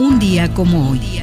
Un día como hoy,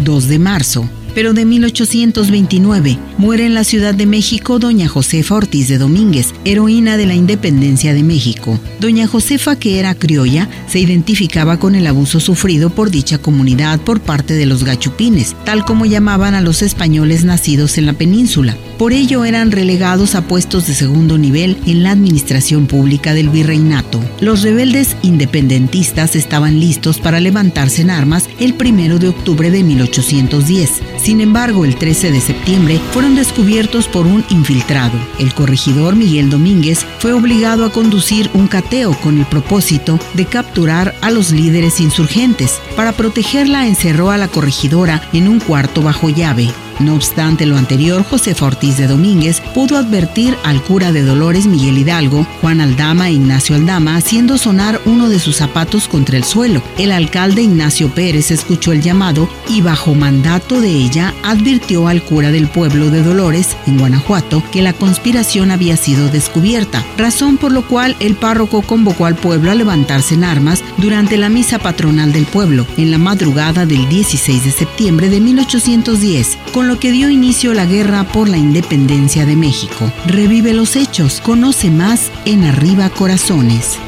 2 de marzo, pero de 1829 muere en la Ciudad de México doña Josefa Ortiz de Domínguez, heroína de la independencia de México. Doña Josefa, que era criolla, se identificaba con el abuso sufrido por dicha comunidad por parte de los gachupines, tal como llamaban a los españoles nacidos en la península. Por ello eran relegados a puestos de segundo nivel en la administración pública del virreinato. Los rebeldes independentistas estaban listos para levantarse en armas el primero de octubre de 1810. Sin embargo, el 13 de septiembre fueron descubiertos por un infiltrado. El corregidor Miguel Domínguez fue obligado a conducir un cateo con el propósito de capturar a los líderes insurgentes. Para protegerla encerró a la corregidora en un cuarto bajo llave. No obstante lo anterior, Josefa Ortiz de Domínguez pudo advertir al cura de Dolores Miguel Hidalgo, Juan Aldama e Ignacio Aldama haciendo sonar uno de sus zapatos contra el suelo. El alcalde Ignacio Pérez escuchó el llamado y bajo mandato de ella advirtió al cura del pueblo de Dolores, en Guanajuato, que la conspiración había sido descubierta, razón por lo cual el párroco convocó al pueblo a levantarse en armas durante la misa patronal del pueblo, en la madrugada del 16 de septiembre de 1810, con lo que dio inicio la guerra por la independencia de México. Revive los hechos, conoce más en Arriba Corazones.